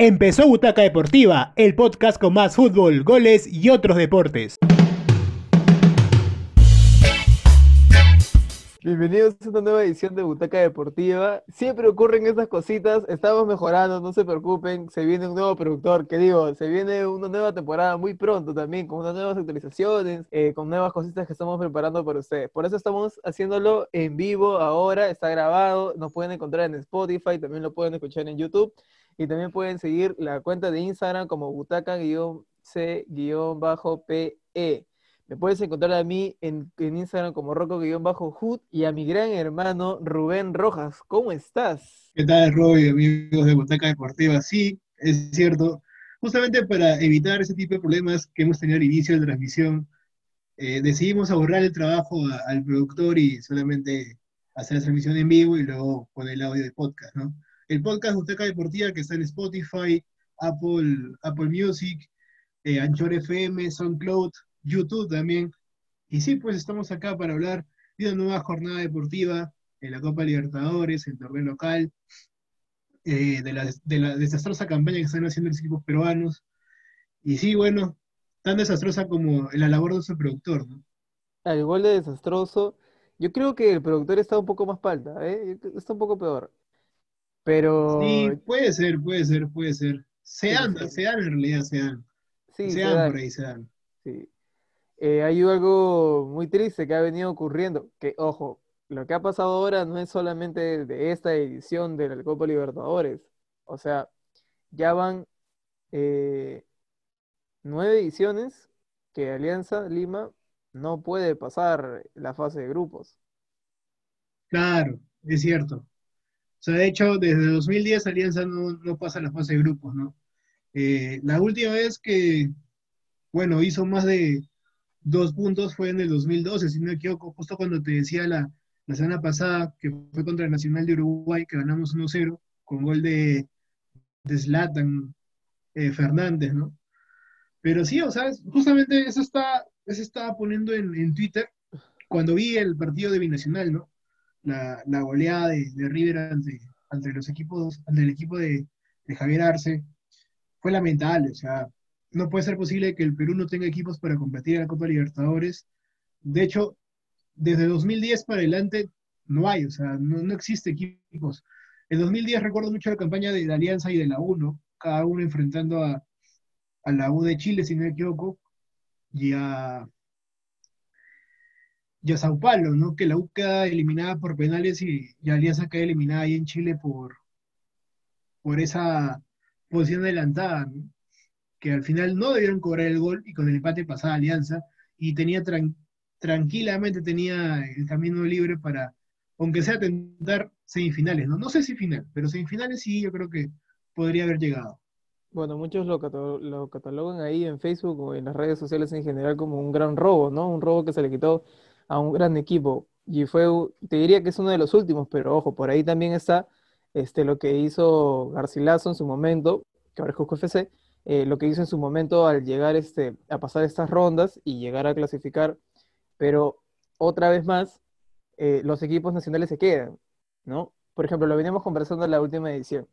Empezó Butaca Deportiva, el podcast con más fútbol, goles y otros deportes. Bienvenidos a esta nueva edición de Butaca Deportiva. Siempre ocurren estas cositas, estamos mejorando, no se preocupen, se viene un nuevo productor, que digo, se viene una nueva temporada muy pronto también, con unas nuevas actualizaciones, eh, con nuevas cositas que estamos preparando para ustedes. Por eso estamos haciéndolo en vivo ahora, está grabado, nos pueden encontrar en Spotify, también lo pueden escuchar en YouTube. Y también pueden seguir la cuenta de Instagram como butaca-c-pe. Me puedes encontrar a mí en, Instagram como roco-hood y a mi gran hermano Rubén Rojas. ¿Cómo estás? ¿Qué tal, Roy, amigos de Butaca Deportiva? Sí, es cierto. Justamente para evitar ese tipo de problemas que hemos tenido al inicio de la transmisión, eh, decidimos ahorrar el trabajo al productor y solamente hacer la transmisión en vivo y luego poner el audio de podcast, ¿no? El podcast Butaca Deportiva que está en Spotify, Apple, Apple Music, eh, Anchor FM, SoundCloud, YouTube también. Y sí, pues estamos acá para hablar de una nueva jornada deportiva en la Copa Libertadores, el torneo local, eh, de, la, de desastrosa campaña que están haciendo los equipos peruanos. Y sí, bueno, tan desastrosa como la labor de su productor, ¿no? Al igual de desastroso, yo creo que el productor está un poco más palta, ¿eh? está un poco peor. Pero. Sí, puede ser, puede ser, puede ser. Se anda, se dan en realidad, se dan. Sí, se, dan, por ahí, se dan. Sí. Eh, hay algo muy triste que ha venido ocurriendo, que, ojo, lo que ha pasado ahora no es solamente de esta edición de la Copa Libertadores. O sea, ya van eh, nueve ediciones que Alianza Lima no puede pasar la fase de grupos. Claro, es cierto. O sea, de hecho, desde 2010 Alianza no, pasa la fase de grupos, ¿no? Eh, la última vez que, bueno, hizo más de dos puntos fue en el 2012, si no me equivoco, justo cuando te decía la, semana pasada que fue contra el Nacional de Uruguay, que ganamos 1-0 con gol de, de eh, Fernández, ¿no? Pero sí, o sea, justamente eso está, eso estaba poniendo en, en Twitter cuando vi el partido de Binacional, ¿no? La, goleada de, River ante, los equipos, ante el equipo de, Javier Arce, fue lamentable. O sea, no puede ser posible que el Perú no tenga equipos para competir en la Copa Libertadores. De hecho, desde 2010 para adelante no hay, o sea, no, existe equipos. En 2010 recuerdo mucho la campaña de la Alianza y de la UNO, cada uno enfrentando a, a la U de Chile, si no me equivoco, y a, y a Sao Paulo, ¿no? Que la U queda eliminada por penales y, Alianza queda eliminada ahí en Chile por, por esa posición adelantada, ¿no? Que al final no debieron cobrar el gol y con el empate pasaba Alianza y tenía tranquilamente tenía el camino libre para, aunque sea tentar semifinales, ¿no? No sé si final, pero semifinales sí yo creo que podría haber llegado. Bueno, muchos lo, lo catalogan ahí en Facebook o en las redes sociales en general como un gran robo, ¿no? Un robo que se le quitó a un gran equipo. Y fue, te diría que es uno de los últimos, pero ojo, por ahí también está este, lo que hizo Garcilaso en su momento, que ahora es Cusco FC, eh, lo que hizo en su momento al llegar este, a pasar estas rondas y llegar a clasificar. Pero otra vez más, eh, los equipos nacionales se quedan, ¿no? Por ejemplo, lo veníamos conversando en la última edición.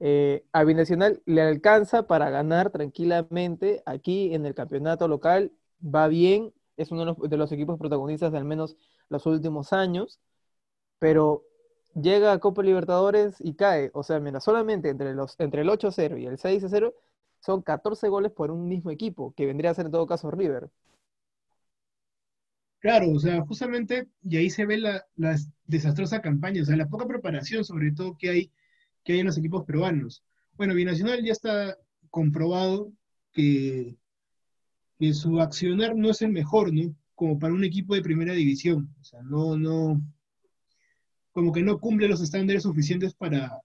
Eh, a Binacional le alcanza para ganar tranquilamente aquí en el campeonato local, va bien, es uno de los, equipos protagonistas de al menos los últimos años, pero llega a Copa Libertadores y cae. O sea, mira, solamente entre, los, entre el 8-0 y el 6-0 son 14 goles por un mismo equipo, que vendría a ser en todo caso River. Claro, o sea, justamente, y ahí se ve la, desastrosa campaña, o sea, la poca preparación sobre todo que hay, que hay en los equipos peruanos. Bueno, Binacional ya está comprobado que que su accionar no es el mejor, ¿no? Como para un equipo de primera división. O sea, no, no, como que no cumple los estándares suficientes para,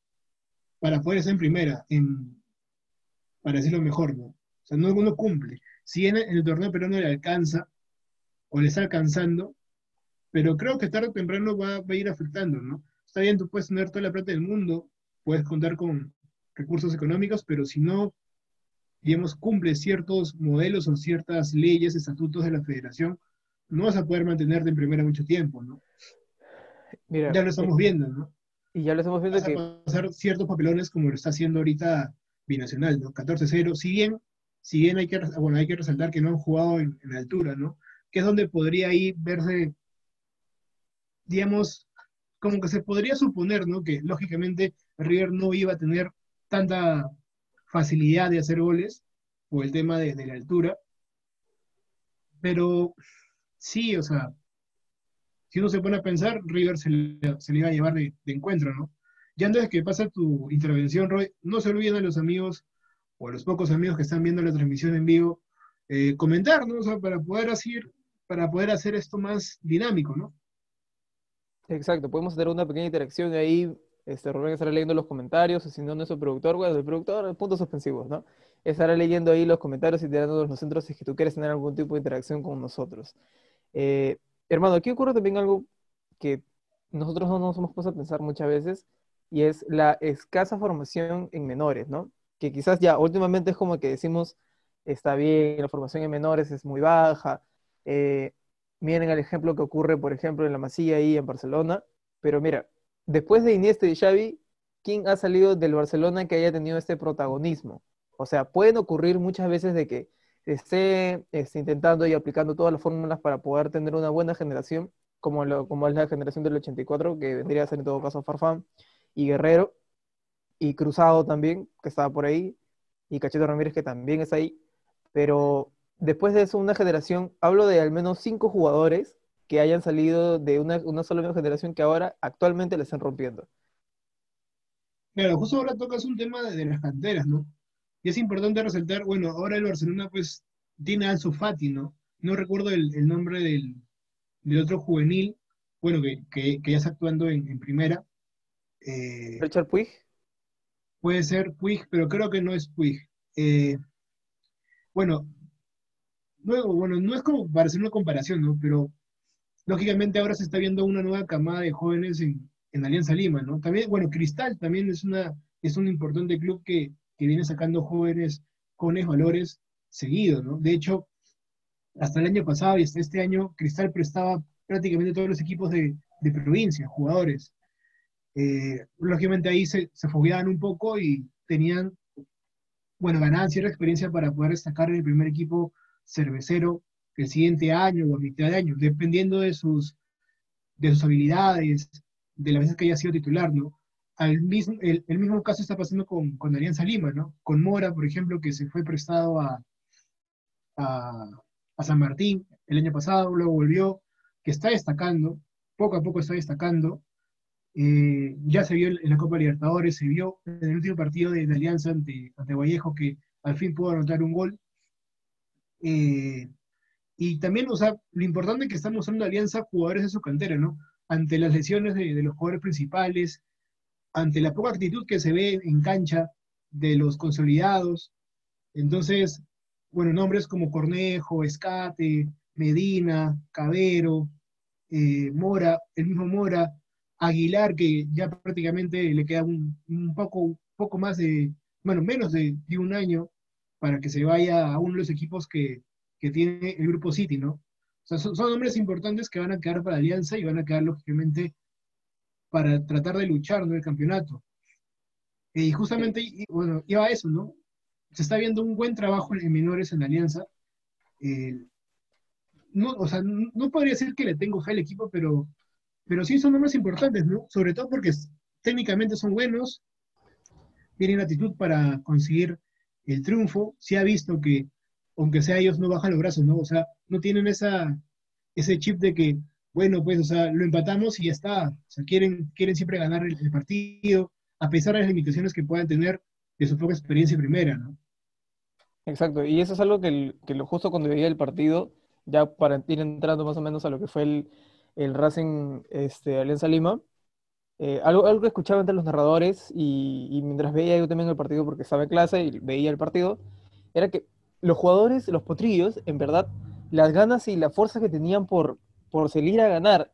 para poder estar en primera, en, para decirlo mejor, ¿no? O sea, no, no cumple. Si en, el torneo peruano le alcanza, o le está alcanzando, pero creo que tarde o temprano va, va a ir afectando, ¿no? Está bien, tú puedes tener toda la plata del mundo, puedes contar con recursos económicos, pero si no digamos, cumple ciertos modelos o ciertas leyes, estatutos de la federación, no vas a poder mantenerte en primera mucho tiempo, ¿no? ya lo estamos eh, viendo, ¿no? Y ya lo estamos viendo vas que... A pasar ciertos papelones como lo está haciendo ahorita binacional, ¿no? 14-0, si bien, si bien hay que, bueno, hay que resaltar que no han jugado en, en altura, ¿no? Que es donde podría ahí verse, digamos, como que se podría suponer, ¿no? Que lógicamente River no iba a tener tanta facilidad de hacer goles por el tema de, la altura. Pero sí, o sea, si uno se pone a pensar, River se le, se le a llevar de, encuentro, ¿no? Ya antes que pase tu intervención, Roy, no se olviden a los amigos o a los pocos amigos que están viendo la transmisión en vivo, eh, comentar, ¿no? O sea, para poder hacer, para poder hacer esto más dinámico, ¿no? Exacto, podemos hacer una pequeña interacción ahí. Este, Rubén estará leyendo los comentarios, si no, nuestro productor, bueno, el productor, puntos suspensivos, ¿no? Estará leyendo ahí los comentarios y tirándonos los centros si es que tú quieres tener algún tipo de interacción con nosotros. Eh, hermano, aquí ocurre también algo que nosotros no nos hemos puesto a pensar muchas veces, y es la escasa formación en menores, ¿no? Que quizás ya últimamente es como que decimos, está bien, la formación en menores es muy baja. Eh, miren el ejemplo que ocurre, por ejemplo, en la Masía y en Barcelona. Pero mira, después de Iniesta y Xavi, ¿quién ha salido del Barcelona que haya tenido este protagonismo? O sea, pueden ocurrir muchas veces de que esté, esté intentando y aplicando todas las fórmulas para poder tener una buena generación, como, lo, como es la generación del 84, que vendría a ser en todo caso Farfán y Guerrero, y Cruzado también, que estaba por ahí, y Cachito Ramírez, que también está ahí. Pero después de eso, una generación, hablo de al menos cinco jugadores que hayan salido de una, una sola generación que ahora actualmente le están rompiendo. Claro, justo ahora tocas un tema de, de las canteras, ¿no? Y es importante resaltar, bueno, ahora el Barcelona pues tiene a Ansu Fati, ¿no? No recuerdo el, el nombre del, del, otro juvenil, bueno, que, que, que ya está actuando en, en primera. Eh, ¿Richard Puig? Puede ser Puig, pero creo que no es Puig. Eh, bueno, no, bueno, no es como para hacer una comparación, ¿no? Pero lógicamente ahora se está viendo una nueva camada de jóvenes en, Alianza Lima, ¿no? También, bueno, Cristal también es, una, es un importante club que, que viene sacando jóvenes, jóvenes valores seguidos, ¿no? De hecho, hasta el año pasado y hasta este año, Cristal prestaba prácticamente todos los equipos de, de provincia, jugadores. Eh, lógicamente ahí se, se fogueaban un poco y tenían, bueno, ganaban cierta experiencia para poder destacar en el primer equipo cervecero el siguiente año o a mitad de año, dependiendo de sus, de sus habilidades, de las veces que haya sido titular, ¿no? Al mismo, el, mismo caso está pasando con, con Alianza Lima, ¿no? Con Mora, por ejemplo, que se fue prestado a, a, San Martín el año pasado, luego volvió, que está destacando, poco a poco está destacando, eh, ya se vio en la Copa Libertadores, se vio en el último partido de, de Alianza ante, ante, Vallejo que al fin pudo anotar un gol. Eh, y también, o sea, lo importante que están mostrando Alianza jugadores de su cantera, ¿no? Ante las lesiones de, los jugadores principales, ante la poca actitud que se ve en cancha de los consolidados. Entonces, bueno, nombres como Cornejo, Escate, Medina, Cabero, eh, Mora, el mismo Mora, Aguilar, que ya prácticamente le queda un, poco, poco más de, bueno, menos de, de, un año para que se vaya a uno de los equipos que, que tiene el Grupo City, ¿no? O sea, son, son, nombres importantes que van a quedar para Alianza y van a quedar, lógicamente, para tratar de luchar ¿no? el campeonato. Y justamente, y, bueno, iba a eso, ¿no? Se está viendo un buen trabajo en menores en Alianza. Eh, no, o sea, no podría decir que le tengo fe al equipo, pero pero sí son nombres importantes, ¿no? Sobre todo porque técnicamente son buenos, tienen actitud para conseguir el triunfo, se ha visto que, aunque sea ellos, no bajan los brazos, ¿no? O sea, no tienen esa, ese chip de que, bueno, pues, o sea, lo empatamos y ya está. O sea, quieren, quieren siempre ganar el, partido, a pesar de las limitaciones que puedan tener de su poca experiencia primera, ¿no? Exacto, y eso es algo que, lo justo cuando veía el partido, ya para ir entrando más o menos a lo que fue el, el Racing este, Alianza Lima. Eh, algo, algo que escuchaba entre los narradores y, mientras veía yo también el partido porque estaba en clase y veía el partido, era que los jugadores, los potrillos, en verdad, las ganas y la fuerza que tenían por, por salir a ganar,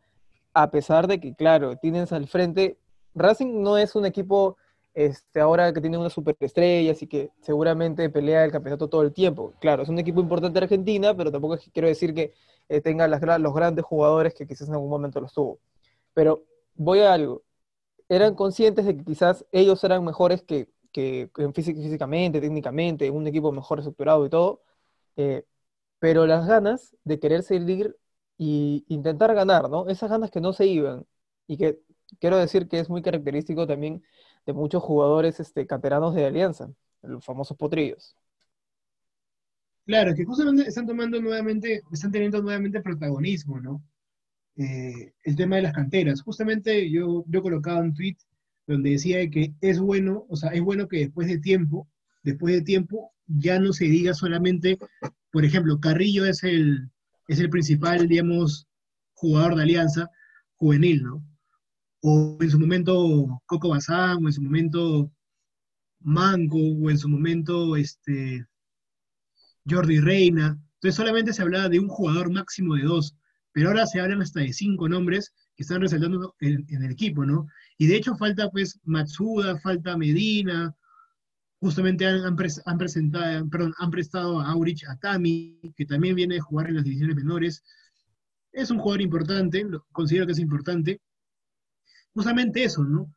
a pesar de que, claro, tienes al frente, Racing no es un equipo este, ahora que tiene una superestrella, así que seguramente pelea el campeonato todo el tiempo. Claro, es un equipo importante de Argentina, pero tampoco es que quiero decir que eh, tenga los grandes jugadores que quizás en algún momento los tuvo. Pero voy a algo. Eran conscientes de que quizás ellos eran mejores que, que físicamente, técnicamente, un equipo mejor estructurado y todo, eh, pero las ganas de querer seguir y intentar ganar, ¿no? Esas ganas que no se iban y que quiero decir que es muy característico también de muchos jugadores este, cateranos de Alianza, los famosos potrillos. Claro, que justamente están tomando nuevamente, están teniendo nuevamente protagonismo, ¿no? Eh, el tema de las canteras. Justamente yo, yo colocaba un tweet donde decía que es bueno, o sea, es bueno que después de tiempo, después de tiempo, ya no se diga solamente, por ejemplo, Carrillo es el, es el principal, digamos, jugador de Alianza juvenil, ¿no? O en su momento Coco Bazán, o en su momento Manco, o en su momento este, Jordi Reina. Entonces solamente se hablaba de un jugador máximo de dos, pero ahora se hablan hasta de cinco nombres que están resaltando en, el equipo, ¿no? Y de hecho falta pues Matsuda, falta Medina, justamente han, presentado, perdón, han prestado a Aurich Atami, que también viene a jugar en las divisiones menores. Es un jugador importante, considero que es importante. Justamente eso, ¿no?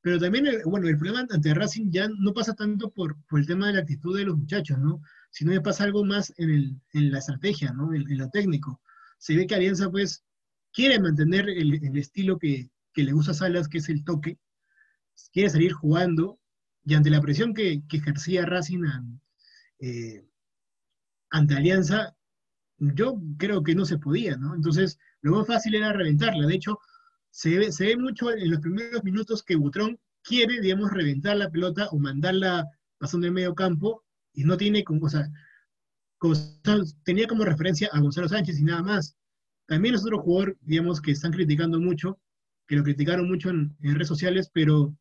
Pero también, bueno, el problema ante Racing ya no pasa tanto por, por el tema de la actitud de los muchachos, ¿no? Sino que pasa algo más en, el, en la estrategia, ¿no? En, en, lo técnico. Se ve que Alianza, pues, quiere mantener el, estilo que, que, le gusta Salas, que es el toque. Quiere salir jugando, y ante la presión que, que ejercía Racing eh, ante Alianza, yo creo que no se podía, ¿no? Entonces, lo más fácil era reventarla. De hecho, se ve, se ve mucho en los primeros minutos que Butrón quiere, digamos, reventar la pelota o mandarla pasando el medio campo y no tiene como, o sea, tenía como referencia a Gonzalo Sánchez y nada más. También es otro jugador, digamos, que están criticando mucho, que lo criticaron mucho en, redes sociales, pero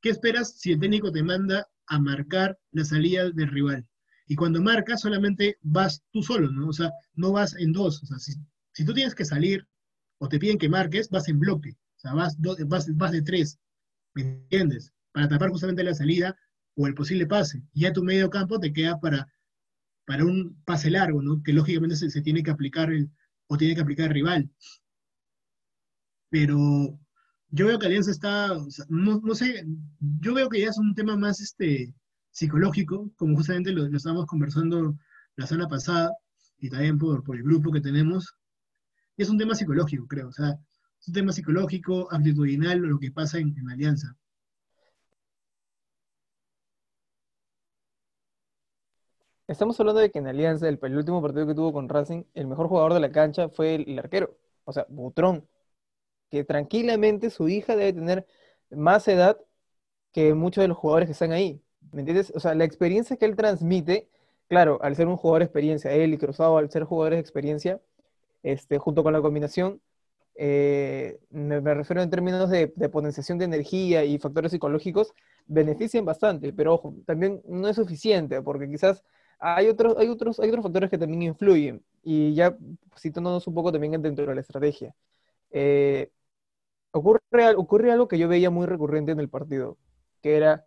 ¿qué esperas si el técnico te manda a marcar la salida del rival? Y cuando marcas, solamente vas tú solo, ¿no? O sea, no vas en dos. O sea, si, tú tienes que salir o te piden que marques, vas en bloque. O sea, vas, vas, de tres. ¿Me entiendes? Para tapar justamente la salida o el posible pase. Y ya tu medio campo te queda para, para un pase largo, ¿no? Que lógicamente se, tiene que aplicar o tiene que aplicar rival. Pero yo veo que Alianza está, no, sé, yo veo que ya es un tema más este, psicológico, como justamente lo, lo estábamos conversando la semana pasada y también por, por el grupo que tenemos, es un tema psicológico, creo. O sea, es un tema psicológico, actitudinal, lo que pasa en, Alianza. Estamos hablando de que en Alianza, el, último partido que tuvo con Racing, el mejor jugador de la cancha fue el, arquero, o sea, Butrón, que tranquilamente su hija debe tener más edad que muchos de los jugadores que están ahí. ¿Me entiendes? O sea, la experiencia que él transmite, claro, al ser un jugador de experiencia, él y Cruzado, al ser jugadores de experiencia, este, junto con la combinación, eh, me, refiero en términos de, potenciación de energía y factores psicológicos, benefician bastante, pero ojo, también no es suficiente, porque quizás hay otros, hay otros, hay otros factores que también influyen, y ya citándonos un poco también dentro de la estrategia. Eh, ocurre, ocurre algo que yo veía muy recurrente en el partido, que era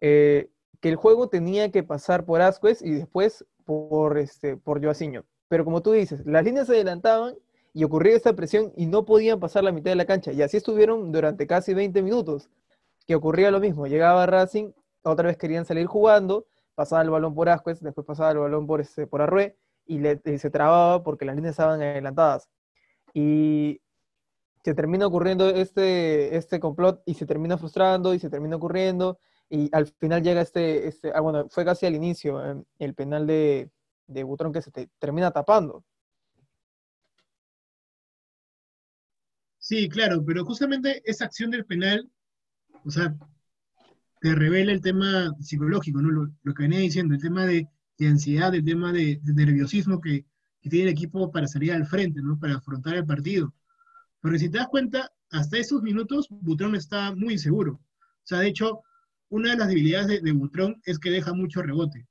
eh, que el juego tenía que pasar por Asquez y después por, este, por Joaciño. Pero como tú dices, las líneas se adelantaban y ocurría esta presión y no podían pasar la mitad de la cancha. Y así estuvieron durante casi 20 minutos, que ocurría lo mismo. Llegaba Racing, otra vez querían salir jugando, pasaba el balón por Asquez, después pasaba el balón por, este, por Arrué y, se trababa porque las líneas estaban adelantadas. Y se termina ocurriendo este, este complot y se termina frustrando y se termina ocurriendo y al final llega este, este ah, bueno, fue casi al inicio, em, el penal de, de Butrón que se te termina tapando. Sí, claro, pero justamente esa acción del penal, o sea, te revela el tema psicológico, ¿no? Lo, que venía diciendo, el tema de, ansiedad, el tema de, nerviosismo que, tiene el equipo para salir al frente, ¿no? Para afrontar el partido. Porque si te das cuenta, hasta esos minutos Butrón está muy inseguro. O sea, de hecho, una de las debilidades de, de Butrón es que deja mucho rebote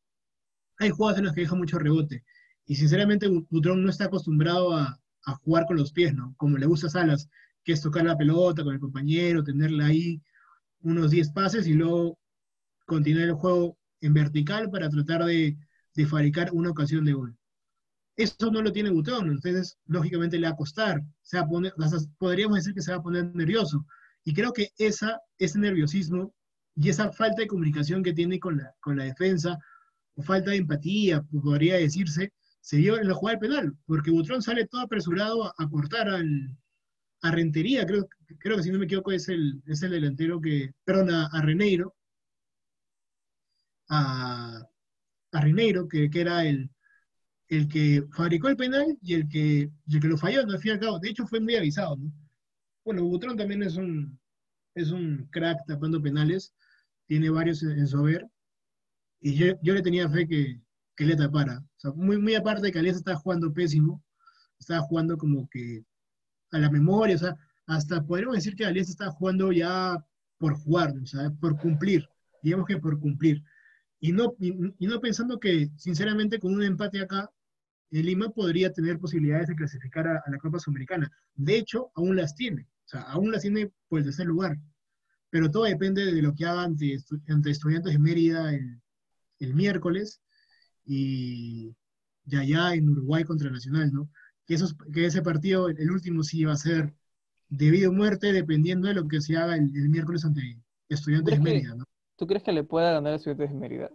hay jugadas en las que deja mucho rebote. Y sinceramente, Butrón no está acostumbrado a, jugar con los pies, ¿no? Como le gusta Salas, que es tocar la pelota con el compañero, tenerla ahí unos 10 pases y luego continuar el juego en vertical para tratar de, fabricar una ocasión de gol. Eso no lo tiene Butrón, entonces lógicamente le va a costar. Se va a poner, podríamos decir que se va a poner nervioso. Y creo que ese nerviosismo y esa falta de comunicación que tiene con la, defensa, o falta de empatía, podría decirse, se vio en la jugada del penal, porque Butrón sale todo apresurado a, cortar al, a Rentería, creo, creo que si no me equivoco es el, es el delantero que, perdón, a, Reneiro, a, a Reneiro, que, que era el, el que fabricó el penal y el que, el que lo falló, ¿no? al fin y al cabo. De hecho, fue muy avisado, ¿no? Bueno, Butrón también es un, es un crack tapando penales, tiene varios en, su haber, y yo, yo, le tenía fe que, que le tapara. Muy, muy aparte de que Alianza estaba jugando pésimo, estaba jugando como que a la memoria, o sea, hasta podríamos decir que Alianza estaba jugando ya por jugar, o sea, por cumplir, digamos que por cumplir. Y no, y, no pensando que, sinceramente, con un empate acá, el Lima podría tener posibilidades de clasificar a, la Copa Sudamericana. De hecho, aún las tiene, o sea, aún las tiene por el tercer lugar. Pero todo depende de lo que haga ante, estudiantes de Mérida el, el miércoles y ya allá en Uruguay contra Nacional, ¿no? Que, esos, que ese partido, el último, sí va a ser debido a muerte, dependiendo de lo que se haga el, miércoles ante Estudiantes de Mérida, ¿no? ¿Tú crees que le pueda ganar a Estudiantes de Mérida?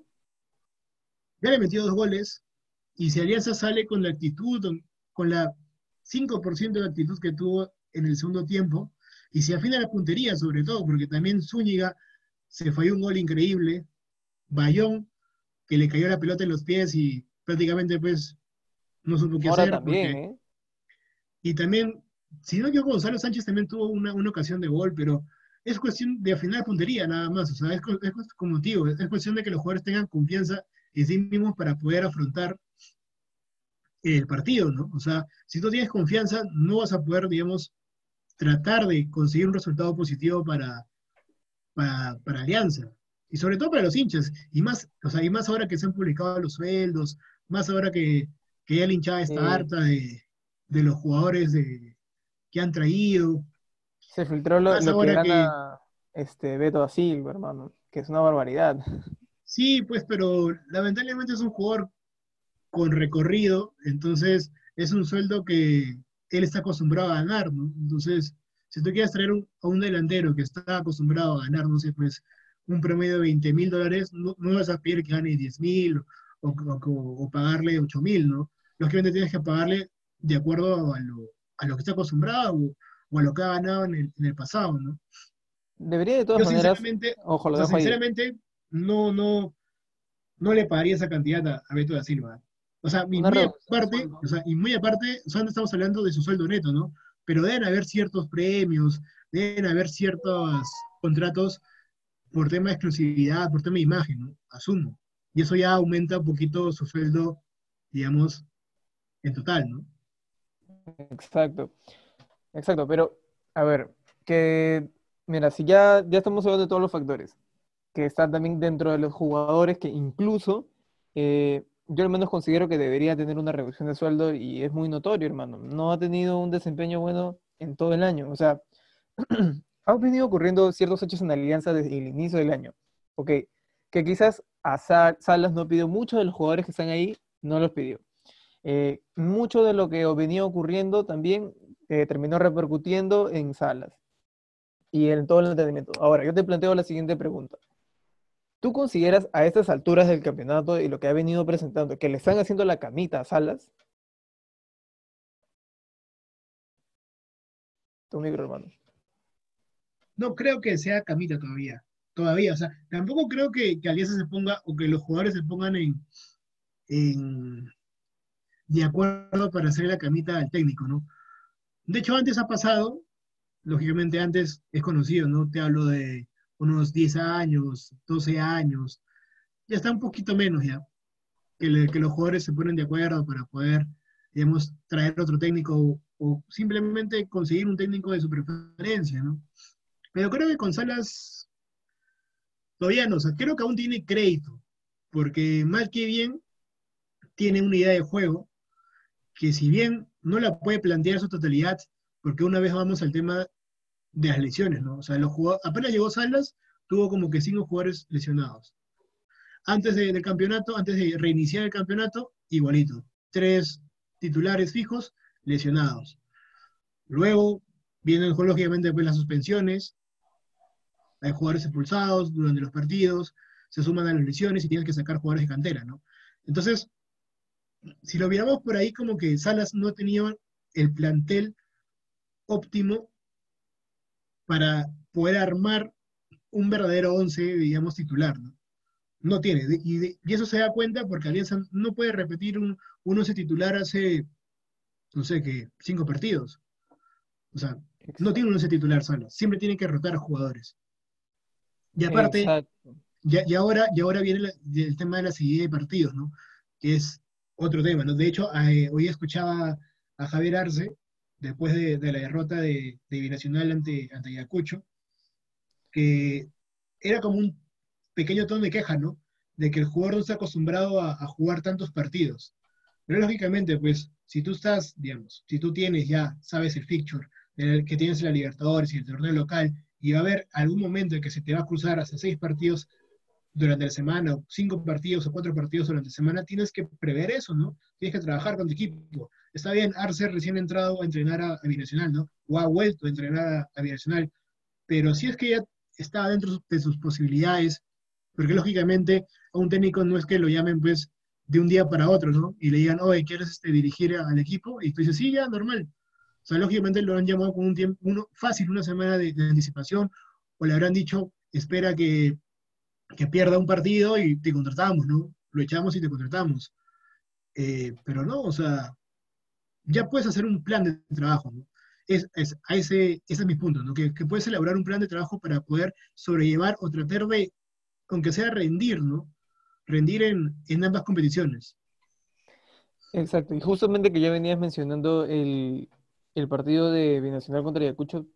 Ya le metió dos goles, y si Alianza sale con la actitud, con la 5% de actitud que tuvo en el segundo tiempo, y si afina la puntería sobre todo, porque también Zúñiga se falló un gol increíble, Bayón que le cayó la pelota en los pies y prácticamente pues no supo qué hacer. También, ¿eh? Y también, si no yo Gonzalo Sánchez también tuvo una, ocasión de gol, pero es cuestión de afinar puntería nada más, o sea, es, como digo, es cuestión de que los jugadores tengan confianza en sí mismos para poder afrontar el partido, ¿no? O sea, si tú tienes confianza, no vas a poder, digamos, tratar de conseguir un resultado positivo para, para, para Alianza. Y sobre todo para los hinchas, y más, o sea, y más ahora que se han publicado los sueldos, más ahora que, que ya la hinchada está harta de, de, los jugadores de, que han traído. Se filtró lo, lo que gana este Beto da Silva, hermano, que es una barbaridad. Sí, pues, pero lamentablemente es un jugador con recorrido, entonces es un sueldo que él está acostumbrado a ganar, ¿no? Entonces, si tú quieres traer a un delantero que está acostumbrado a ganar, no sé, pues un promedio de 20 mil dólares, no, vas a pedir que gane 10 mil o, o, pagarle 8 mil, ¿no? Lógicamente tienes que pagarle de acuerdo a lo, a lo que está acostumbrado o, a lo que ha ganado en el, pasado, ¿no? Debería de todas maneras. Ojo, lo sinceramente, no, no, no le pagaría esa cantidad a, Beto da Silva. O sea, muy aparte, o sea, y muy aparte, o sea, estamos hablando de su sueldo neto, ¿no? Pero deben haber ciertos premios, deben haber ciertos contratos por tema de exclusividad, por tema de imagen, ¿no? Asumo. Y eso ya aumenta un poquito su sueldo, digamos, en total, ¿no? Exacto. Exacto, pero, a ver, que, mira, si ya, ya estamos hablando de todos los factores, que están también dentro de los jugadores que incluso, eh, yo al menos considero que debería tener una reducción de sueldo y es muy notorio, hermano. No ha tenido un desempeño bueno en todo el año. O sea, han venido ocurriendo ciertos hechos en Alianza desde el inicio del año. Ok, que quizás a Salas no pidió mucho de los jugadores que están ahí, no los pidió. Eh, mucho de lo que venía ocurriendo también eh, terminó repercutiendo en Salas y en todo el entendimiento. Ahora, yo te planteo la siguiente pregunta. ¿Tú consideras a estas alturas del campeonato y lo que ha venido presentando que le están haciendo la camita a Salas? Tu micro, hermano no creo que sea Camita todavía. Todavía, o sea, tampoco creo que, que Alianza se ponga o que los jugadores se pongan en, en de acuerdo para hacer la camita al técnico, ¿no? De hecho, antes ha pasado, lógicamente antes es conocido, ¿no? Te hablo de unos 10 años, 12 años, ya está un poquito menos ya, que, los jugadores se ponen de acuerdo para poder, digamos, traer otro técnico o simplemente conseguir un técnico de su preferencia, ¿no? Pero creo que con todavía no, o sea, creo que aún tiene crédito, porque mal que bien tiene una idea de juego que si bien no la puede plantear su totalidad, porque una vez vamos al tema de las lesiones, ¿no? O sea, los apenas llegó Salas, tuvo como que cinco jugadores lesionados. Antes del campeonato, antes de reiniciar el campeonato, igualito. Tres titulares fijos lesionados. Luego vienen lógicamente pues, las suspensiones, hay jugadores expulsados durante los partidos, se suman a las lesiones y tienes que sacar jugadores de cantera, ¿no? Entonces, si lo miramos por ahí, como que Salas no tenido el plantel óptimo para poder armar un verdadero once, digamos, titular, ¿no? No tiene. Y, eso se da cuenta porque Alianza no puede repetir un, un once titular hace, no sé, qué, cinco partidos. O sea, no tiene un once titular solo. Siempre tiene que rotar a jugadores. Y aparte, y, ahora, y ahora viene el tema de la seguida de partidos, ¿no? Que es otro tema, ¿no? De hecho, eh, hoy escuchaba a Javier Arce, después de, la derrota de, de, Binacional ante, ante Ayacucho, que era como un pequeño tono de queja, ¿no? De que el jugador no está acostumbrado a, jugar tantos partidos. Pero lógicamente, pues, si tú estás, digamos, si tú tienes ya, sabes el fixture, que tienes la Libertadores y el torneo local, y va a haber algún momento en que se te va a cruzar hasta seis partidos durante la semana, o cinco partidos o cuatro partidos durante la semana, tienes que prever eso, ¿no? Tienes que trabajar con tu equipo. Está bien, Arce recién entrado a entrenar a, Binacional, ¿no? O ha vuelto a entrenar a, Binacional, pero si es que ya está dentro de sus posibilidades, porque lógicamente a un técnico no es que lo llamen pues de un día para otro, ¿no? Y le digan, oye, ¿quieres este, dirigir al equipo? Y tú dices, sí, ya, normal. O sea, lógicamente lo han llamado con un tiempo, uno, fácil, una semana de, de anticipación, o le habrán dicho, espera que que pierda un partido y te contratamos, ¿no? Lo echamos y te contratamos. Eh, pero no, o sea, ya puedes hacer un plan de trabajo, ¿no? Es, es, a ese, es mi punto, ¿no? Que, que, puedes elaborar un plan de trabajo para poder sobrellevar o tratar de, aunque sea rendir, ¿no? Rendir en, en ambas competiciones. Exacto, y justamente que ya venías mencionando el, el partido de Binacional contra Ayacucho,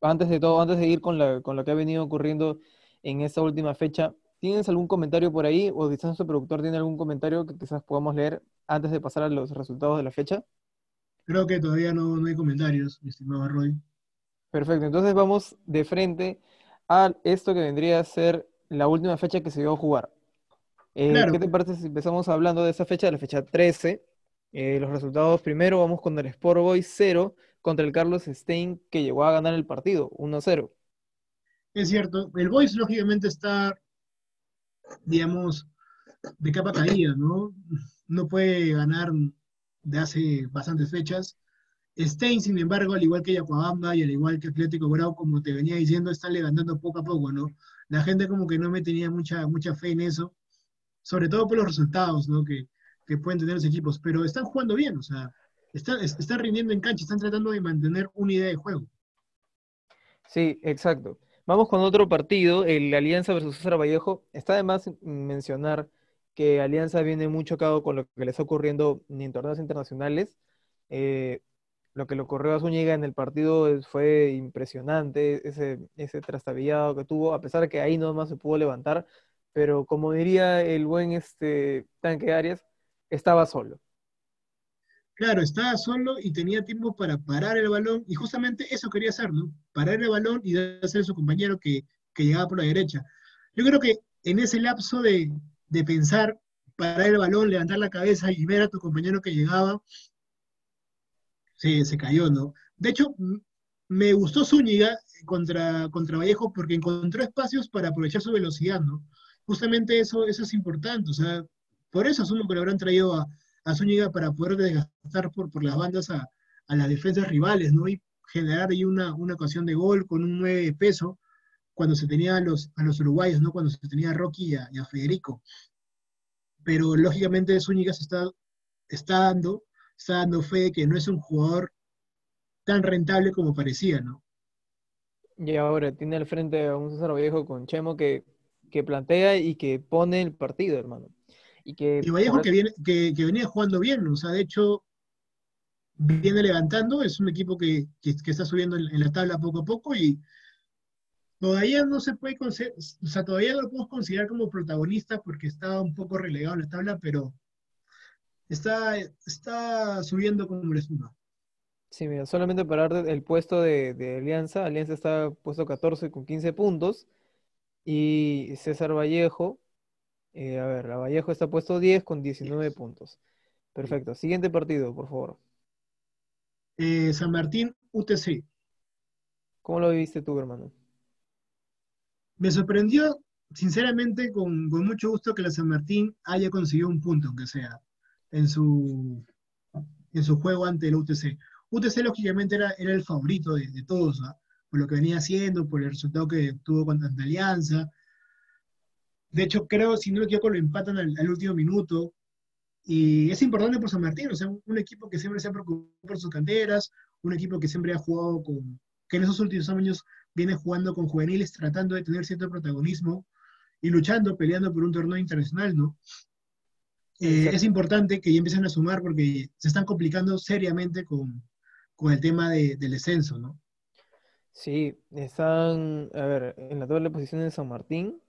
antes de todo, antes de ir con, la, con lo que ha venido ocurriendo en esta última fecha, ¿Tienes algún comentario por ahí o quizás nuestro productor tiene algún comentario que quizás podamos leer antes de pasar a los resultados de la fecha? Creo que todavía no, hay comentarios, mi estimado Roy. Perfecto, entonces vamos de frente a esto que vendría a ser la última fecha que se dio a jugar. Eh, ¿Qué te parece si empezamos hablando de esa fecha, de la fecha 13? Eh, los resultados primero vamos con el Sport Boys 0 contra el Carlos Stein que llegó a ganar el partido 1-0. Es cierto, el Boys lógicamente está digamos, de capa caída, ¿no? No puede ganar de hace bastantes fechas. Stein, sin embargo, al igual que Yacuabamba y al igual que Atlético Grau, como te venía diciendo, están levantando poco a poco, ¿no? La gente como que no me tenía mucha, mucha fe en eso, sobre todo por los resultados, ¿no? Que, que pueden tener los equipos, pero están jugando bien, o sea, están, están rindiendo en cancha, están tratando de mantener una idea de juego. Sí, exacto. Vamos con otro partido, el Alianza versus César Vallejo. Está de más mencionar que Alianza viene muy chocado con lo que le está ocurriendo en torneos internacionales. Eh, lo que le ocurrió a Zúñiga en el partido fue impresionante, ese, ese trastabillado que tuvo, a pesar de que ahí no más se pudo levantar, pero como diría el buen este, Tanque Arias, estaba solo. Claro, estaba solo y tenía tiempo para parar el balón, y justamente eso quería hacer, ¿no? Parar el balón y hacer a su compañero que, llegaba por la derecha. Yo creo que en ese lapso de, pensar, parar el balón, levantar la cabeza y ver a tu compañero que llegaba, se, se cayó, ¿no? De hecho, me gustó Zúñiga contra, contra Vallejo porque encontró espacios para aprovechar su velocidad, ¿no? Justamente eso, eso es importante, o sea, por eso asumo que lo habrán traído a, a Zúñiga para poder desgastar por, por las bandas a, las defensas rivales, ¿no? Y generar ahí una, una ocasión de gol con un 9 de peso cuando se tenía a los, a los uruguayos, ¿no? Cuando se tenía a Rocky y a, Federico. Pero lógicamente Zúñiga se está, está, dando, está dando fe de que no es un jugador tan rentable como parecía, ¿no? Y ahora tiene al frente a un César Viejo con Chemo que, que plantea y que pone el partido, hermano. Y, que, Vallejo que, viene, que, venía jugando bien, o sea, de hecho, viene levantando, es un equipo que, está subiendo en, la tabla poco a poco y todavía no se puede o sea, todavía no lo podemos considerar como protagonista porque está un poco relegado en la tabla, pero está, está subiendo como le suma. Sí, mira, solamente para dar el puesto de, de, Alianza, Alianza está puesto 14 con 15 puntos y César Vallejo eh, a ver, la Vallejo está puesto 10 con 19 puntos. Perfecto. Siguiente partido, por favor. Eh, San Martín, UTC. ¿Cómo lo viste tú, hermano? Me sorprendió, sinceramente, con, con mucho gusto que la San Martín haya conseguido un punto, aunque sea, en su, en su juego ante el UTC. UTC, lógicamente, era, era el favorito de, de todos, ¿ah? por lo que venía haciendo, por el resultado que tuvo contra Alianza. De hecho, creo, si no me equivoco, lo empatan al, al último minuto. Y es importante por San Martín, o sea, un, un equipo que siempre se ha preocupado por sus canteras, un equipo que siempre ha jugado con, que en esos últimos años viene jugando con juveniles, tratando de tener cierto protagonismo y luchando, peleando por un torneo internacional, ¿no? Eh, es importante que ya empiecen a sumar porque se están complicando seriamente con, con el tema de, del descenso, ¿no? Sí, están, a ver, en la tabla de posiciones de San Martín,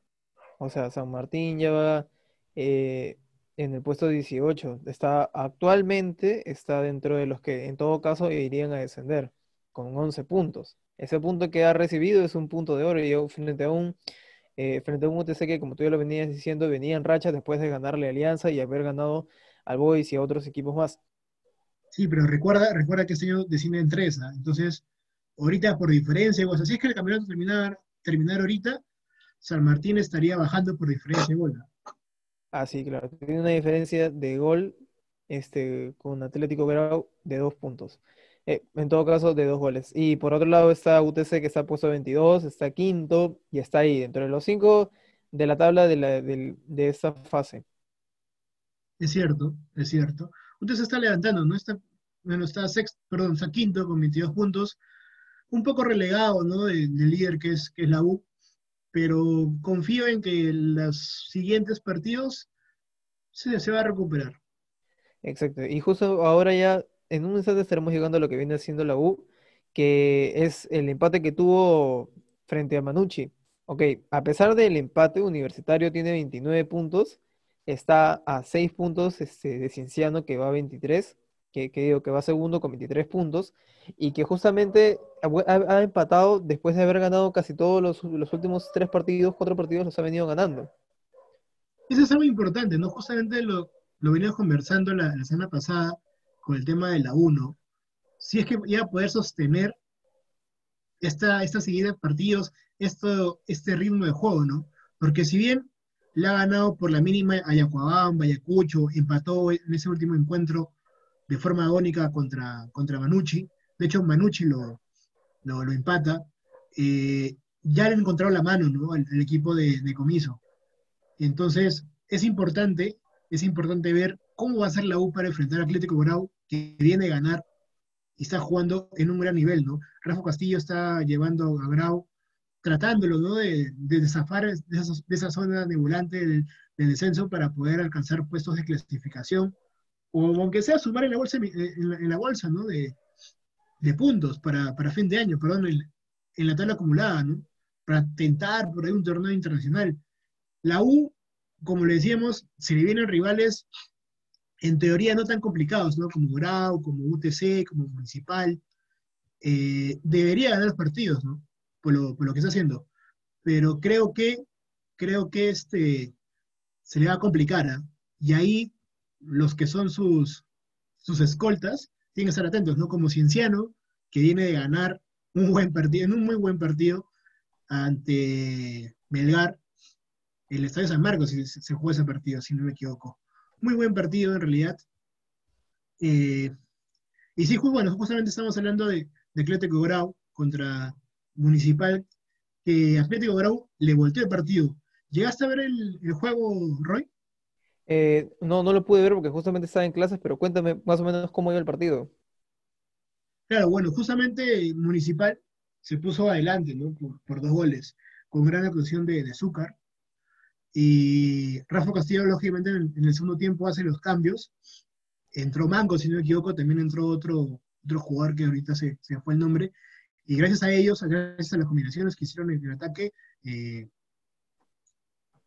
o sea, San Martín ya va eh, en el puesto 18, está actualmente está dentro de los que en todo caso irían a descender con 11 puntos. Ese punto que ha recibido es un punto de oro y frente a un eh, frente a un UTC que como tú ya lo venías diciendo venía en racha después de ganarle Alianza y haber ganado al Boys y a otros equipos más. Sí, pero recuerda, recuerda que este año desciende en tres, ¿ah? entonces ahorita por diferencia, o si es que el campeonato terminar, terminar ahorita, San Martín estaría bajando por diferencia de gol. ¿ah? Sí, claro. Tiene una diferencia de gol este, con Atlético Grau de dos puntos. Eh, en todo caso, de dos goles. Y por otro lado está UTC que está puesto 22, está quinto y está ahí dentro de los cinco de la tabla de, la, de, de esta fase. Es cierto, es cierto. UTC está levantando, ¿no? Está, bueno, está sexto, perdón, está quinto con 22 puntos, un poco relegado, ¿no? Del de líder que es, que es la U, pero confío en que los siguientes partidos se, va a recuperar. Exacto. Y justo ahora ya en un instante estaremos llegando a lo que viene haciendo la U, que es el empate que tuvo frente a Manucci. Ok, a pesar del empate, Universitario tiene 29 puntos, está a 6 puntos este, de Cienciano, que va a 23, que, que, digo que va segundo con 23 puntos, y que justamente ha, ha empatado después de haber ganado casi todos los, los, últimos tres partidos, cuatro partidos los ha venido ganando. Eso es algo importante, ¿no? Justamente lo, lo venimos conversando la, la semana pasada, con el tema de la 1, si es que iba a poder sostener esta, esta seguida de partidos, esto, este ritmo de juego, ¿no? Porque si bien le ha ganado por la mínima Ayacuabamba, Ayacucho, empató en ese último encuentro de forma agónica contra, contra Manucci, de hecho Manucci lo, lo, lo empata, eh, ya le han encontrado la mano, ¿no? Al equipo de, de Comiso. Entonces, es importante, es importante ver cómo va a ser la U para enfrentar a Atlético Grau, que viene a ganar y está jugando en un gran nivel, ¿no? Rafa Castillo está llevando a Grau, tratándolo, ¿no? De, de desafar de de esa, zona nebulante del, del, descenso para poder alcanzar puestos de clasificación, o aunque sea sumar en la bolsa, la, en la bolsa ¿no? De, de puntos para, para, fin de año, perdón, en, en la tabla acumulada, ¿no? Para tentar por ahí un torneo internacional. La U, como le decíamos, se le vienen rivales en teoría no tan complicados, ¿no? Como Grau, como UTC, como Municipal, eh, debería ganar partidos, ¿no? Por lo, por lo, que está haciendo. Pero creo que, creo que este, se le va a complicar, ¿eh? Y ahí los que son sus, sus escoltas tienen que estar atentos, ¿no? Como Cienciano, que viene de ganar un buen partido, en un muy buen partido ante Melgar, el Estadio San Marcos, se, se jugó ese partido, si no me equivoco muy buen partido en realidad. Eh, y sí, bueno, justamente estamos hablando de, de Atlético Grau contra Municipal, que Atlético Grau le volteó el partido. ¿Llegaste a ver el, el juego, Roy? Eh, no, no lo pude ver porque justamente estaba en clases, pero cuéntame más o menos cómo iba el partido. Claro, bueno, justamente Municipal se puso adelante, ¿no? Por, dos goles, con gran actuación de, de Zúcar. Y Rafa Castillo, lógicamente, en, el segundo tiempo hace los cambios. Entró Manco, si no me equivoco, también entró otro, otro jugador que ahorita se, se fue el nombre. Y gracias a ellos, gracias a las combinaciones que hicieron el ataque, eh,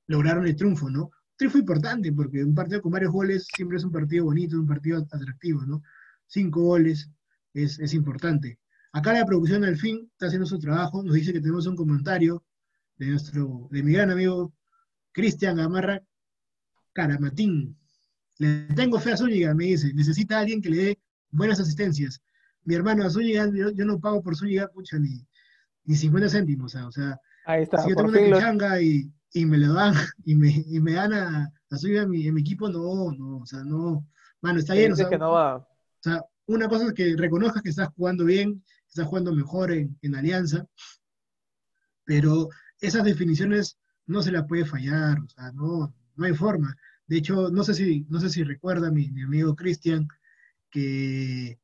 lograron el triunfo, ¿no? Triunfo importante, porque un partido con varios goles siempre es un partido bonito, un partido atractivo, ¿no? Cinco goles es, es importante. Acá la producción al fin está haciendo su trabajo, nos dice que tenemos un comentario de nuestro, de mi gran amigo Cristian Gamarra Caramatín. Le tengo fe a Zúñiga, me dice. Necesita alguien que le dé buenas asistencias. Mi hermano a Zúñiga, yo, yo, no pago por Zúñiga, pucha, ni, ni 50 céntimos. O sea, Ahí está, si yo tengo una pichanga y, y me lo dan, y me, y me dan a, a subir a mi, en mi equipo, no, no, o sea, no. Mano, está bien, o sea, que no va. o sea, una cosa es que reconozcas que estás jugando bien, que estás jugando mejor en, en Alianza, pero esas definiciones no se las puede fallar, o sea, no, no hay forma. De hecho, no sé si, no sé si recuerda mi, mi amigo Cristian que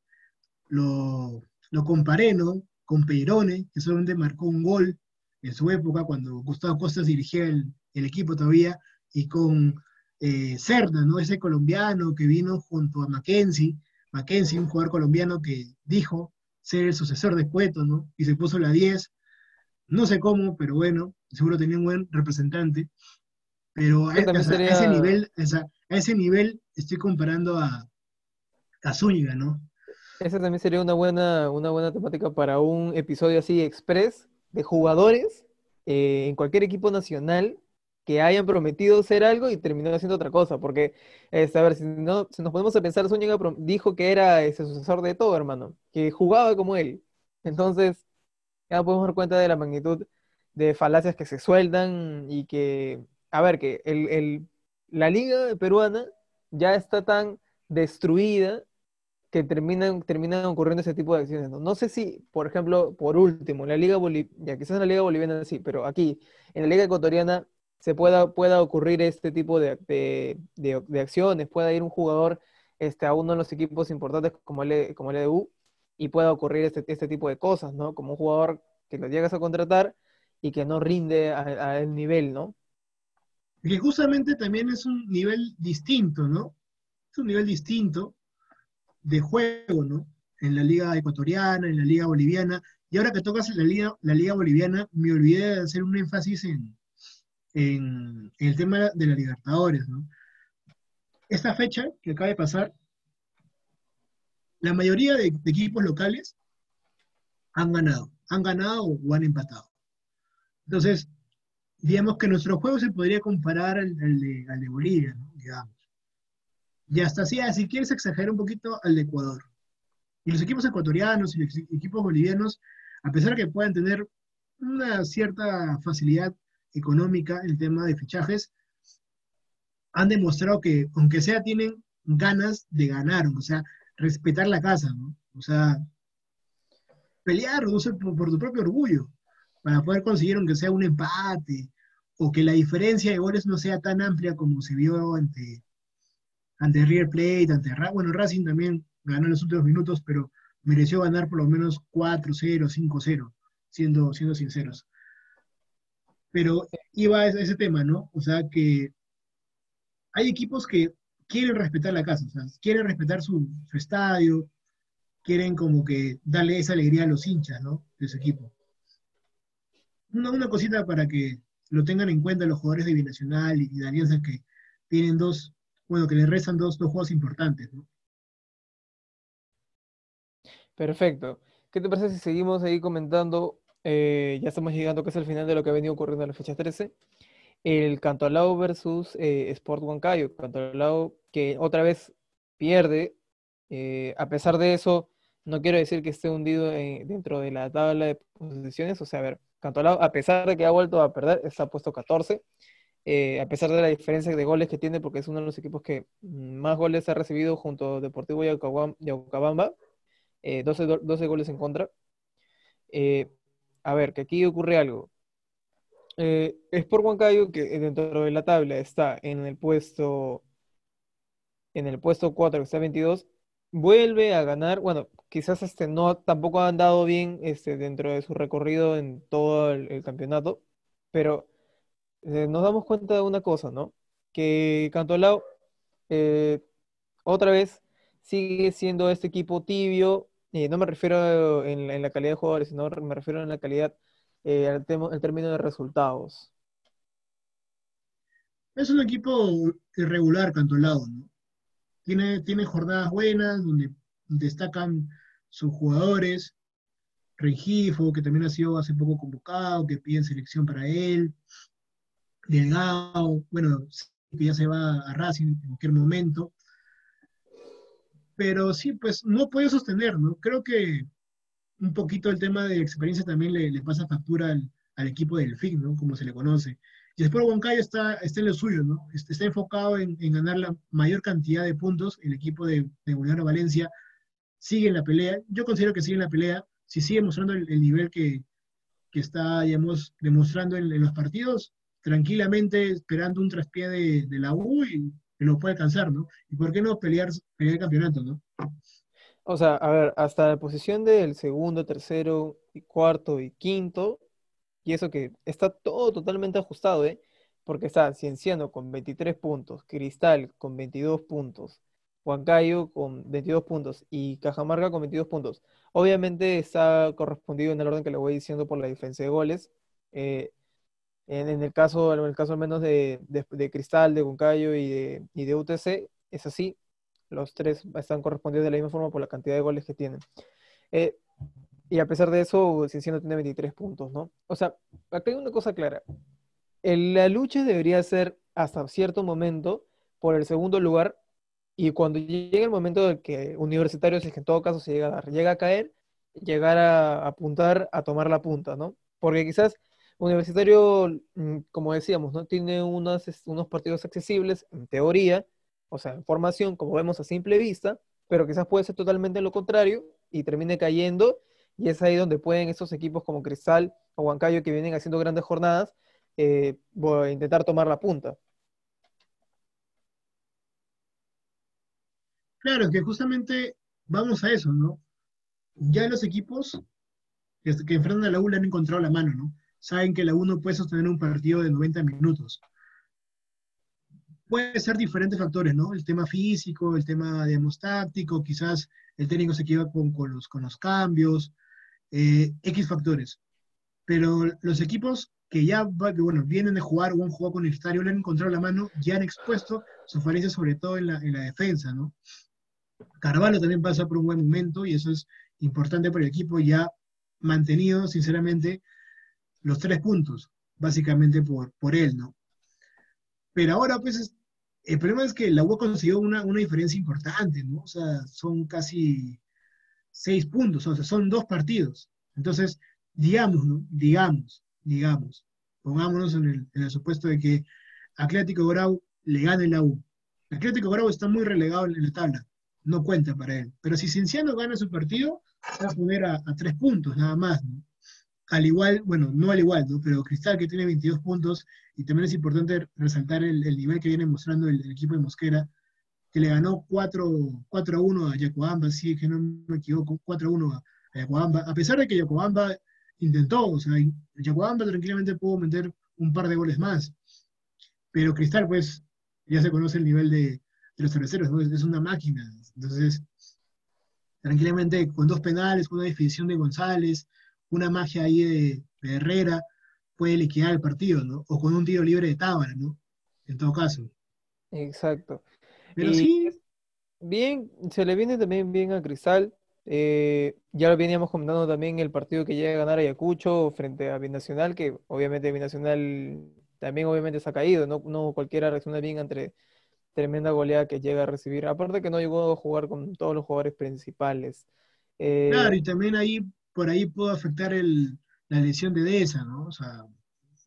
lo, lo comparé, ¿no? Con Peirone, que solamente marcó un gol en su época, cuando Gustavo Costas dirigía el, el equipo todavía, y con eh, Cerda, ¿no? Ese colombiano que vino junto a Mackenzie, Mackenzie, un jugador colombiano que dijo ser el sucesor de Cueto, ¿no? Y se puso la 10, no sé cómo, pero bueno, seguro tenía un buen representante, pero a, ese nivel, a ese nivel estoy comparando a, a Zúñiga, ¿no? Esa también sería una buena, una buena temática para un episodio así express de jugadores eh, en cualquier equipo nacional que hayan prometido ser algo y terminaron haciendo otra cosa. Porque, este, a ver, si, no, si nos ponemos a pensar, Zúñiga dijo que era ese sucesor de todo, hermano, que jugaba como él. Entonces, ya podemos dar cuenta de la magnitud de falacias que se sueltan y que, a ver, que el, el- la liga peruana ya está tan destruida que terminan, terminan ocurriendo ese tipo de acciones, ¿no? No sé si, por ejemplo, por último, en la Liga Boliviana, quizás en la Liga Boliviana sí, pero aquí, en la Liga Ecuatoriana, se pueda, pueda ocurrir este tipo de, de, de- acciones, pueda ir un jugador este, a uno de los equipos importantes como el, como el EDU y pueda ocurrir este, este tipo de cosas, ¿no? Como un jugador que lo llegas a contratar y que no rinde a, a el nivel, ¿no? Que justamente también es un nivel distinto, ¿no? Es un nivel distinto de juego, ¿no? En la liga ecuatoriana, en la liga boliviana. Y ahora que tocas la liga, la liga boliviana, me olvidé de hacer un énfasis en, en, el tema de la Libertadores, ¿no? Esta fecha que acaba de pasar, la mayoría de, equipos locales han ganado, han ganado o han empatado. Entonces, digamos que nuestro juego se podría comparar al, al de, al de Bolivia, ¿no? digamos. Y hasta así, ah, si quieres exagerar un poquito al de Ecuador. Y los equipos ecuatorianos y los equipos bolivianos, a pesar que puedan tener una cierta facilidad económica en el tema de fichajes, han demostrado que, aunque sea, tienen ganas de ganar, o sea, respetar la casa, ¿no? O sea, pelear, sé, por, por tu propio orgullo, para poder conseguir, aunque sea un empate, o que la diferencia de goles no sea tan amplia como se vio ante, ante River Plate, ante Ra bueno, Racing también ganó en los últimos minutos, pero mereció ganar por lo menos 4-0, 5-0, siendo, siendo sinceros. Pero iba a ese, tema, ¿no? O sea, que hay equipos que quieren respetar la casa, o sea, quieren respetar su, su estadio, quieren como que darle esa alegría a los hinchas, ¿no? De su equipo. Una, una cosita para que lo tengan en cuenta los jugadores de Binacional y de Alianza que tienen dos, bueno, que les restan dos, dos juegos importantes. Perfecto. ¿Qué te parece si seguimos ahí comentando? Eh, ya estamos llegando casi al final de lo que ha venido ocurriendo en la fecha 13. El Cantolao versus eh, Sport Huancayo. Cantolao que otra vez pierde. eh, a pesar de eso, no quiero decir que esté hundido en- dentro de la tabla de posiciones. O sea, a ver, Cantolao, a pesar de que ha vuelto a perder, está puesto 14. Eh, a pesar de la diferencia de goles que tiene, porque es uno de los equipos que más goles ha recibido junto a Deportivo Yaucabamba, eh, 12, do- 12 goles en contra. Eh, a ver, que aquí ocurre algo. Eh, Sport Huancayo, que dentro de la tabla está en el puesto, en el puesto 4, que está 22, vuelve a ganar. Bueno, quizás este no tampoco ha andado bien este, dentro de su recorrido en todo el campeonato, pero eh, nos damos cuenta de una cosa, ¿no? Que Cantolao eh, otra vez sigue siendo este equipo tibio. eh, no me refiero en, la- calidad de jugadores, sino me refiero en la calidad, eh, al, al término de resultados. Es un equipo irregular, Cantolao, ¿no? Tiene, tiene jornadas buenas donde destacan sus jugadores. Rengifo, que también ha sido hace poco convocado, que piden selección para él. Delgado, bueno, que ya se va a Racing en cualquier momento. Pero sí, pues no puede sostener, ¿no? Creo que un poquito el tema de experiencia también le, le pasa factura al, al equipo del FIC, ¿no? Como se le conoce. Y después Huancayo está, está en lo suyo, ¿no? Está, enfocado en, en, ganar la mayor cantidad de puntos. El equipo de, de Unión Valencia sigue en la pelea. Yo considero que sigue en la pelea. Si sigue mostrando el, el nivel que, que, está, digamos, demostrando en, en, los partidos, tranquilamente esperando un traspié de, la U y que lo puede alcanzar, ¿no? Y por qué no pelear, pelear el campeonato, ¿no? O sea, a ver, hasta la posición del segundo, tercero, y cuarto y quinto, y eso que está todo totalmente ajustado, ¿eh? Porque está Cienciano con 23 puntos, Cristal con 22 puntos, Huancayo con 22 puntos y Cajamarca con 22 puntos. Obviamente está correspondido en el orden que le voy diciendo por la diferencia de goles. Eh, en, en, el caso, en el caso al menos de, de, de Cristal, de Huancayo y de, y de UTC, es así. Los tres están correspondidos de la misma forma por la cantidad de goles que tienen. Eh, y a pesar de eso, Cienciano tiene 23 puntos, ¿no? O sea, acá hay una cosa clara. El, la lucha debería ser hasta cierto momento por el segundo lugar y cuando llegue el momento del que Universitario, si es que en todo caso se llega a dar, llega a caer, llegar a apuntar a tomar la punta, ¿no? Porque quizás Universitario, mm, como decíamos, ¿no? Tiene unos, unos partidos accesibles, en teoría, o sea, en formación, como vemos a simple vista, pero quizás puede ser totalmente lo contrario y termine cayendo y es ahí donde pueden esos equipos como Cristal o Huancayo que vienen haciendo grandes jornadas eh, intentar tomar la punta. Claro, que justamente vamos a eso, ¿no? Ya los equipos que, enfrentan a la U han encontrado la mano, ¿no? Saben que la U puede sostener un partido de 90 minutos. Puede ser diferentes factores, ¿no? El tema físico, el tema, digamos, táctico, quizás el técnico se equivoca con, con, los, con los cambios, eh, X factores. Pero los equipos que ya bueno, vienen de jugar o han jugado con el estadio, le han encontrado la mano, ya han expuesto sus falencias, sobre todo en la, en la defensa, ¿no? Carvalho también pasa por un buen momento y eso es importante para el equipo, ya mantenido, sinceramente, los tres puntos, básicamente por, por él, ¿no? Pero ahora, pues, el problema es que la U consiguió una, una diferencia importante, ¿no? O sea, son casi seis puntos, o sea, son dos partidos. Entonces, digamos. Digamos, digamos, pongámonos en el, en el supuesto de que Atlético Grau le gane la U. Atlético Grau está muy relegado en la tabla, no cuenta para él. Pero si Cienciano gana su partido, va a poner a, a tres puntos nada más, ¿no? Al igual, bueno, no al igual. Pero Cristal que tiene 22 puntos, y también es importante resaltar el, el nivel que viene mostrando el, equipo de Mosquera, que le ganó 4, 4 a 1 a Yacoamba, sí, que no me equivoco, 4 a 1 a Yacoamba, a pesar de que Yacoamba intentó, o sea, Yacoamba tranquilamente pudo meter un par de goles más, pero Cristal, pues, ya se conoce el nivel de, los cerveceros, ¿no? es una máquina, entonces, tranquilamente, con dos penales, con una definición de González, una magia ahí de, de Herrera, puede liquidar el partido, ¿no? O con un tiro libre de Tábara, ¿no? En todo caso. Exacto. Pero y sí, bien, se le viene también bien a Cristal. Eh, ya lo veníamos comentando también el partido que llega a ganar Ayacucho frente a Binacional, que obviamente Binacional también obviamente se ha caído, no, no cualquiera reacciona bien ante tremenda goleada que llega a recibir. Aparte que no llegó a jugar con todos los jugadores principales. Eh, claro, y también ahí, por ahí puede afectar el, la lesión de Deza, ¿no? O sea,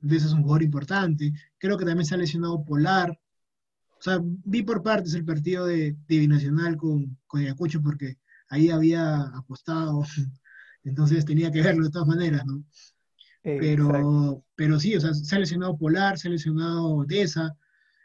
Deza es un jugador importante. Creo que también se ha lesionado Polar. O sea, vi por partes el partido de, de Binacional con, con Ayacucho porque ahí había apostado, entonces tenía que verlo de todas maneras, ¿no? Pero, pero sí, o sea, se ha lesionado Polar, se ha lesionado Deza,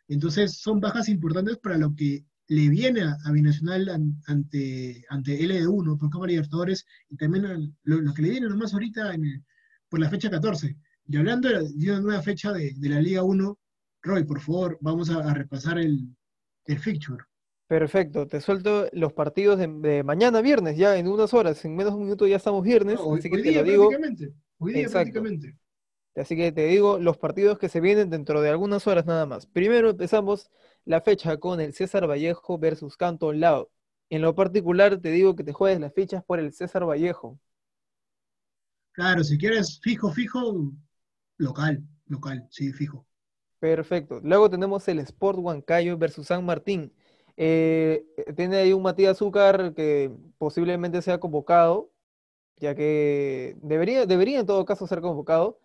entonces son bajas importantes para lo que le viene a, a Binacional an, ante, ante LD1 por Copa Libertadores y también a, lo, lo, que le viene nomás ahorita en el, por la fecha 14. Y hablando de, una nueva fecha de, de, la Liga 1, Roy, por favor, vamos a, a repasar el, el fixture. Perfecto, te suelto los partidos de, de, mañana viernes, ya en unas horas, en menos de un minuto ya estamos viernes, no, hoy, así que hoy te día lo digo. Prácticamente. Hoy día prácticamente. Así que te digo los partidos que se vienen dentro de algunas horas nada más. Primero empezamos la fecha con el César Vallejo versus Canto Lao. En lo particular te digo que te juegues las fichas por el César Vallejo. Claro, si quieres fijo, fijo, local, local, sí, fijo. Perfecto. Luego tenemos el Sport Huancayo versus San Martín. Eh, tiene ahí un Matías Azúcar que posiblemente sea convocado, ya que debería, debería en todo caso ser convocado.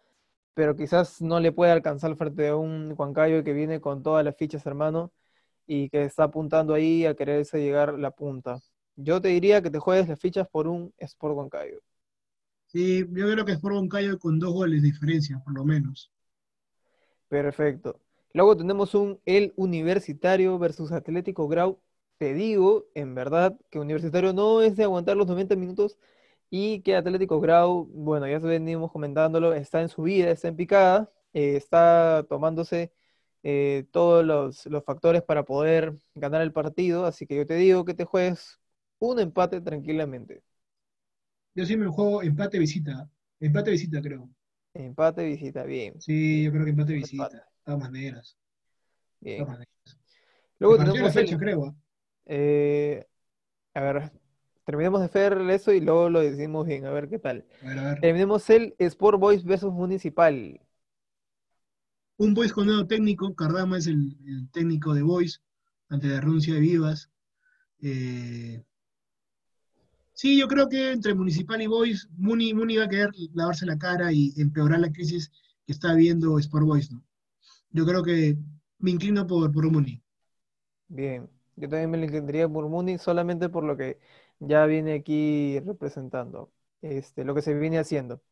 Pero quizás no le puede alcanzar frente a un Huancayo que viene con todas las fichas, hermano, y que está apuntando ahí a quererse llegar la punta. Yo te diría que te juegues las fichas por un Sport Huancayo. Sí, yo creo que es por Huancayo con dos goles de diferencia, por lo menos. Perfecto. Luego tenemos un El Universitario versus Atlético Grau. Te digo, en verdad, que Universitario no es de aguantar los 90 minutos y que Atlético Grau, bueno, ya venimos comentándolo, está en subida, está en picada, eh, está tomándose eh, todos los, los factores para poder ganar el partido. Así que yo te digo que te juegues un empate tranquilamente. Yo sí me juego empate visita. Empate visita, creo. Empate visita, bien. Sí, yo creo que empate visita. De todas maneras. Bien. todas maneras. Luego la tenemos el- fecha, creo. ¿ah? eh, a ver, terminemos de hacer eso y luego lo decimos bien, a ver qué tal. A ver, a ver. Terminemos el Sport Boys versus Municipal. Un Boys con nuevo técnico. Cardama es el, el técnico de Boys ante la renuncia de Vivas. Eh, sí, yo creo que entre Municipal y Boys, Muni, Muni va a querer lavarse la cara y empeorar la crisis que está viendo Sport Boys, ¿no? Yo creo que me inclino por, por Muni. Bien, yo también me lo inclinaría por Muni solamente por lo que ya viene aquí representando, este, lo que se viene haciendo.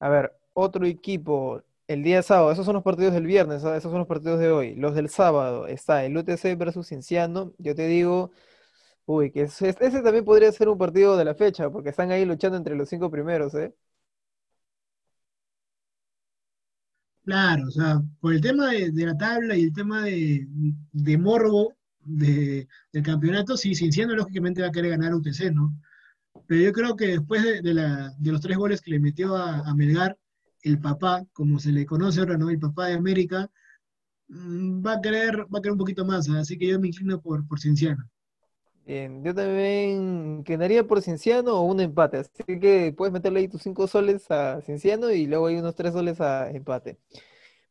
A ver, otro equipo, el día sábado, esos son los partidos del viernes, ¿ah? Esos son los partidos de hoy. Los del sábado, está el UTC versus Cinciano. Yo te digo, uy, que ese, ese también podría ser un partido de la fecha, porque están ahí luchando entre los cinco primeros, ¿eh? Claro, o sea, por el tema de, de la tabla y el tema de, de morbo de- del campeonato, sí, Cinciano lógicamente va a querer ganar UTC, ¿no? Pero yo creo que después de, los tres goles que le metió a, a Melgar, el papá, como se le conoce ahora, ¿no? El papá de América, mm, va a querer, va a querer un poquito más, ¿ah? así que yo me inclino por, por. Bien, yo también quedaría por Cinciano o un empate, así que puedes meterle ahí tus cinco soles a Cinciano y luego hay unos tres soles a empate.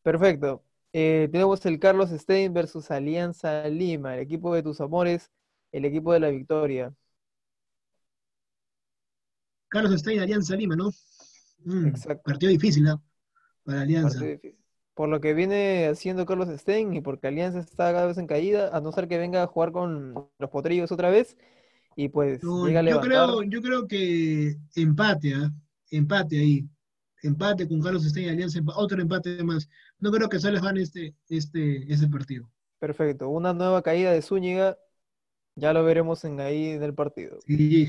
Perfecto. Eh, tenemos el Carlos Stein versus Alianza Lima, el equipo de tus amores, el equipo de la victoria. Carlos Stein, Alianza Lima, ¿no? Mm, Exacto. partido difícil, ¿ah? Para Alianza. Por lo que viene haciendo Carlos Stein y porque Alianza está cada vez en caída, a no ser que venga a jugar con los potrillos otra vez y pues No, llega a yo creo, yo creo que empate, ¿ah? Empate ahí. Empate con Carlos Stein y Alianza, otro empate más. No creo que Salas gane este, este, este partido. Perfecto. Una nueva caída de Zúñiga, ya lo veremos en ahí en el partido. Sí,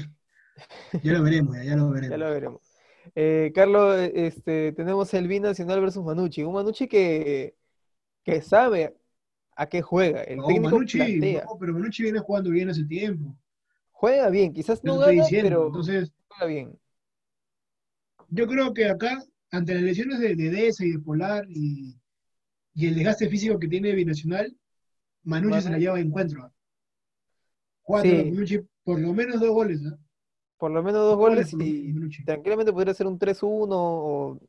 ya lo veremos, ya, ya lo Ya veremos. lo veremos. Eh, Carlos, este, tenemos el Binacional versus Manucci. Un Manucci que, que sabe a qué juega. El No, técnico Manucci, plantea. no, pero Manucci viene jugando bien hace tiempo. Juega bien, quizás no gana, diciendo. pero Entonces, juega bien. Yo creo que acá, ante las lesiones de, de Deza y de Polar y, y el desgaste físico que tiene Binacional, Manucci se la lleva de encuentro. Cuatro, Sí. Manucci, por lo menos dos goles. Por lo menos dos Goles y Manucci. tranquilamente podría ser un 3-1 o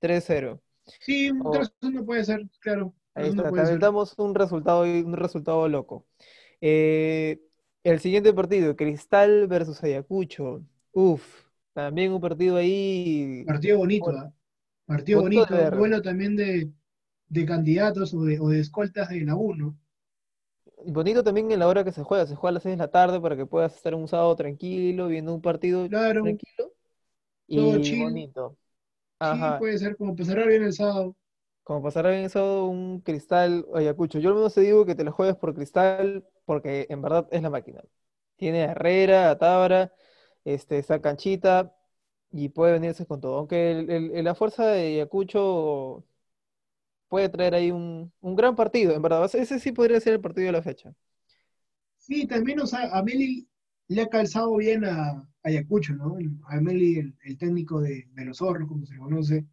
3-0. Sí, un Oh. 3-1 puede ser, claro. Ahí 3-1 está, aventamos un resultado, un resultado loco. Eh, el siguiente partido, Cristal versus Ayacucho. Uf, también un partido ahí. Partido bonito, Bueno, ¿ah? Partido bonito duelo también de, de candidatos o de, o de escoltas de la 1. Bonito también en la hora que se juega. Se juega a las 6 de la tarde para que puedas estar un sábado tranquilo, viendo un partido Claro, tranquilo. todo Y chill. bonito. sí, Ajá. puede ser, como pasará bien el sábado. Como pasará bien eso, un Cristal Ayacucho. Yo al menos te digo que te lo juegues por Cristal porque en verdad es la máquina. Tiene a Herrera, a Tábara, este, está Canchita y puede venirse con todo. Aunque la fuerza de Ayacucho puede traer ahí un, un gran partido, en verdad. Ese sí podría ser el partido de la fecha. Sí, también, o a Meli le ha calzado bien a, Ayacucho, ¿no? A Meli, el, técnico de, los zorros, como se conoce,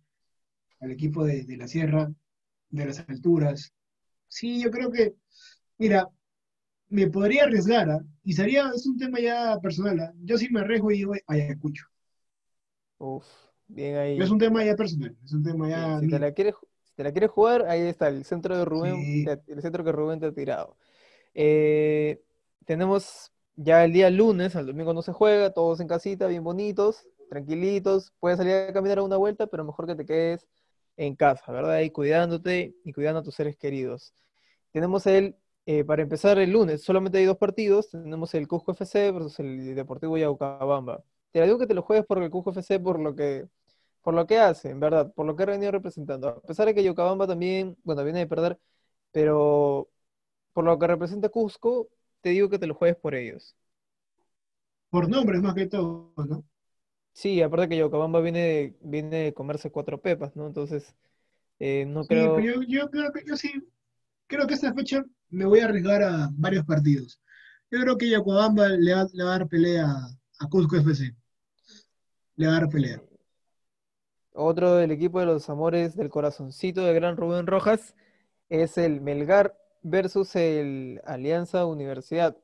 al equipo de, de la sierra, de las alturas. Sí, yo creo que, mira, me podría arriesgar, ¿ah? Y sería, es un tema ya personal, ¿ah? Yo sí me arriesgo y digo Ayacucho. Uf, bien ahí. Es un tema ya personal, es un tema ya si te la quieres, si te la quieres jugar, ahí está el centro de Rubén, Sí. el centro que Rubén te ha tirado. Eh, tenemos ya el día lunes, al domingo no se juega, todos en casita, bien bonitos, tranquilitos. Puedes salir a caminar a una vuelta, pero mejor que te quedes en casa, ¿verdad? Y cuidándote y cuidando a tus seres queridos. Tenemos el, eh, para empezar el lunes, solamente hay dos partidos, tenemos el Cusco FC versus el Deportivo Yaucabamba. Te digo que te lo juegues por el Cusco FC por lo que, por lo que hace, en verdad, por lo que ha venido representando. A pesar de que Yaucabamba también, bueno, viene de perder, pero por lo que representa Cusco, te digo que te lo juegues por ellos. Por nombres más que todo, ¿no? Sí, aparte que Yocabamba viene de, viene de comerse cuatro pepas, ¿no? Entonces, eh, no Sí, creo. pero yo, yo creo que yo sí, creo que esta fecha me voy a arriesgar a varios partidos. Yo creo que Yacuabamba le va, le va a dar pelea a Cusco FC. Le va a dar pelea. Otro del equipo de los amores del corazoncito de Gran Rubén Rojas es el Melgar versus el Alianza Universidad.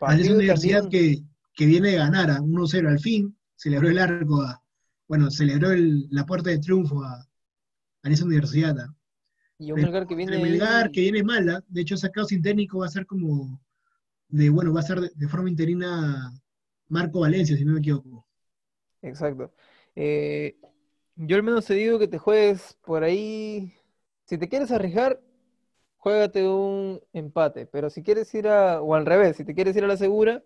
Alianza Universidad también, que, que viene de ganar a 1-0 al fin, celebró el arco a, bueno, celebró el- la puerta de triunfo a Alianza Universidad. Y un El- Melgar que viene el Melgar que viene mala, de hecho sacado sin técnico va a ser como de, bueno, va a ser de, de forma interina Marco Valencia, si no me equivoco. Exacto. Eh, yo al menos te digo que te juegues por ahí. Si te quieres arriesgar, juégate un empate. Pero si quieres ir a, o al revés, si te quieres ir a la segura,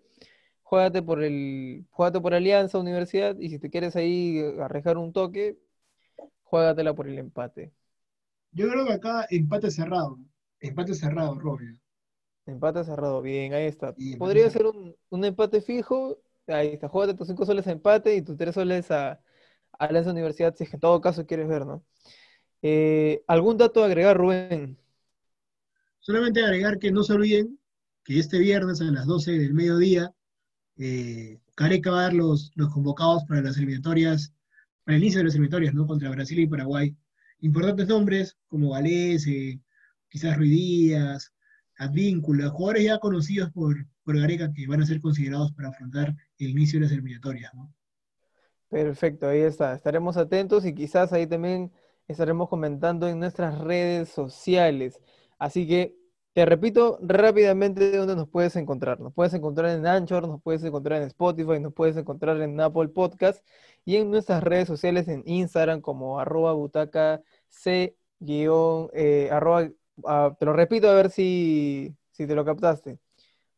juégate por el, juégate por Alianza Universidad. Y si te quieres ahí arriesgar un toque, juégatela por el empate. Yo creo que acá empate cerrado, empate cerrado, Robio. Empate cerrado, bien, ahí está. Sí, Podría cerrado. ser un, un empate fijo. Ahí está, juégate tus 5 soles a empate y tus 3 soles a, a Alianza Universidad, si es que en todo caso quieres ver, ¿no? Eh, ¿algún dato a agregar, Rubén? Solamente agregar que no se olviden que este viernes a las 12 del mediodía, eh, Careca va a dar los, los convocados para las eliminatorias, para el inicio de las eliminatorias, ¿no? Contra Brasil y Paraguay. Importantes nombres como Galese, quizás Ruiz Díaz, Advíncula, jugadores ya conocidos por, por Gareca que van a ser considerados para afrontar el inicio de las eliminatorias. Perfecto, ahí está. Estaremos atentos y quizás ahí también estaremos comentando en nuestras redes sociales. Así que te repito rápidamente dónde nos puedes encontrar. Nos puedes encontrar en Anchor, nos puedes encontrar en Spotify, nos puedes encontrar en Apple Podcast y en nuestras redes sociales en Instagram como arroba butaca c guion, eh, arroba, ah, te lo repito a ver si, si te lo captaste.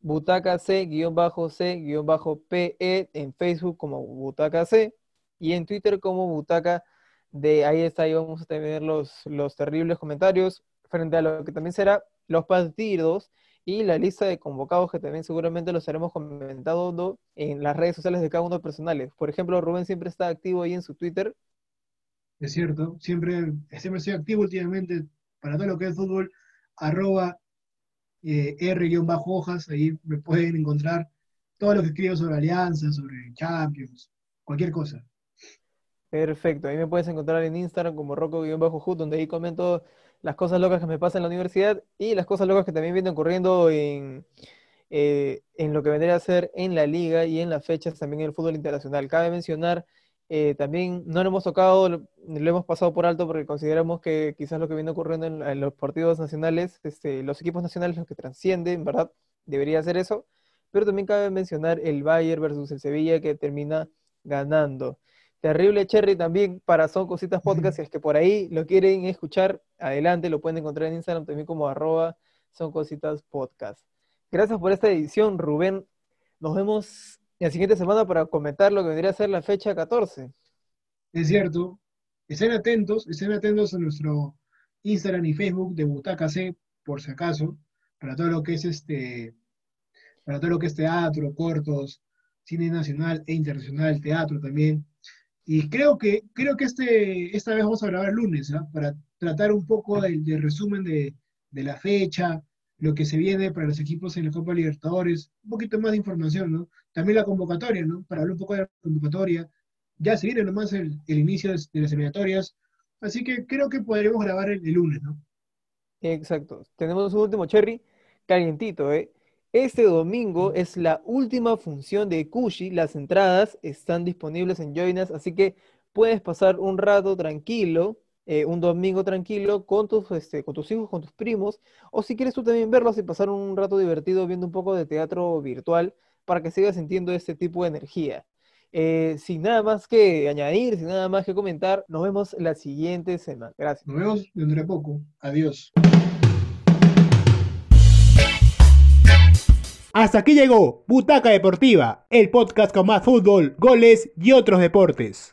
Butaca C, guion bajo C, guion bajo PE, en Facebook como Butaca C y en Twitter como Butaca de ahí está, ahí vamos a tener los, los terribles comentarios frente a lo que también será los partidos y la lista de convocados que también seguramente los estaremos comentando en las redes sociales de cada uno personales. Por ejemplo, Rubén siempre está activo ahí en su Twitter. Es cierto, siempre, siempre estoy activo últimamente para todo lo que es fútbol, arroba eh, R-hojas, ahí me pueden encontrar todo lo que escribo sobre Alianza, sobre Champions, cualquier cosa. Perfecto, ahí me puedes encontrar en Instagram como Rocco-Hood, donde ahí comento las cosas locas que me pasan en la universidad y las cosas locas que también vienen ocurriendo en, eh, en lo que vendría a ser en la liga y en las fechas también en el fútbol internacional. Cabe mencionar, eh, también no lo hemos tocado, lo, hemos pasado por alto porque consideramos que quizás lo que viene ocurriendo en, los partidos nacionales, este, los equipos nacionales, los que trascienden, ¿verdad? Debería ser eso, pero también cabe mencionar el Bayern versus el Sevilla que termina ganando. Terrible Cherry también para Son Cositas Podcast, si es que por ahí lo quieren escuchar, adelante, lo pueden encontrar en Instagram también como arroba Son Cositas Podcast. Gracias por esta edición, Rubén. Nos vemos la siguiente semana para comentar lo que vendría a ser la fecha 14. Es cierto, estén atentos, estén atentos a nuestro Instagram y Facebook de Butaca C, por si acaso, para todo lo que es este, para todo lo que es teatro, cortos, cine nacional e internacional, teatro también. Y creo que, creo que este, esta vez vamos a grabar lunes, ¿ah? para tratar un poco del, resumen de, de, la fecha, lo que se viene para los equipos en la Copa Libertadores, un poquito más de información, ¿no? También la convocatoria, ¿no? Para hablar un poco de la convocatoria. Ya se viene nomás el, el inicio de, de, las eliminatorias, así que creo que podremos grabar el, el lunes, ¿no? Exacto. Tenemos un último cherry calientito, ¿eh? Este domingo es la última función de Kushi. Las entradas están disponibles en Joinas, así que puedes pasar un rato tranquilo, eh, un domingo tranquilo con tus, este, con tus hijos, con tus primos, o si quieres tú también verlos y pasar un rato divertido viendo un poco de teatro virtual para que sigas sintiendo este tipo de energía. Eh, sin nada más que añadir, sin nada más que comentar, nos vemos la siguiente semana. Gracias. Nos vemos dentro de poco. Adiós. Hasta aquí llegó Butaca Deportiva, el podcast con más fútbol, goles y otros deportes.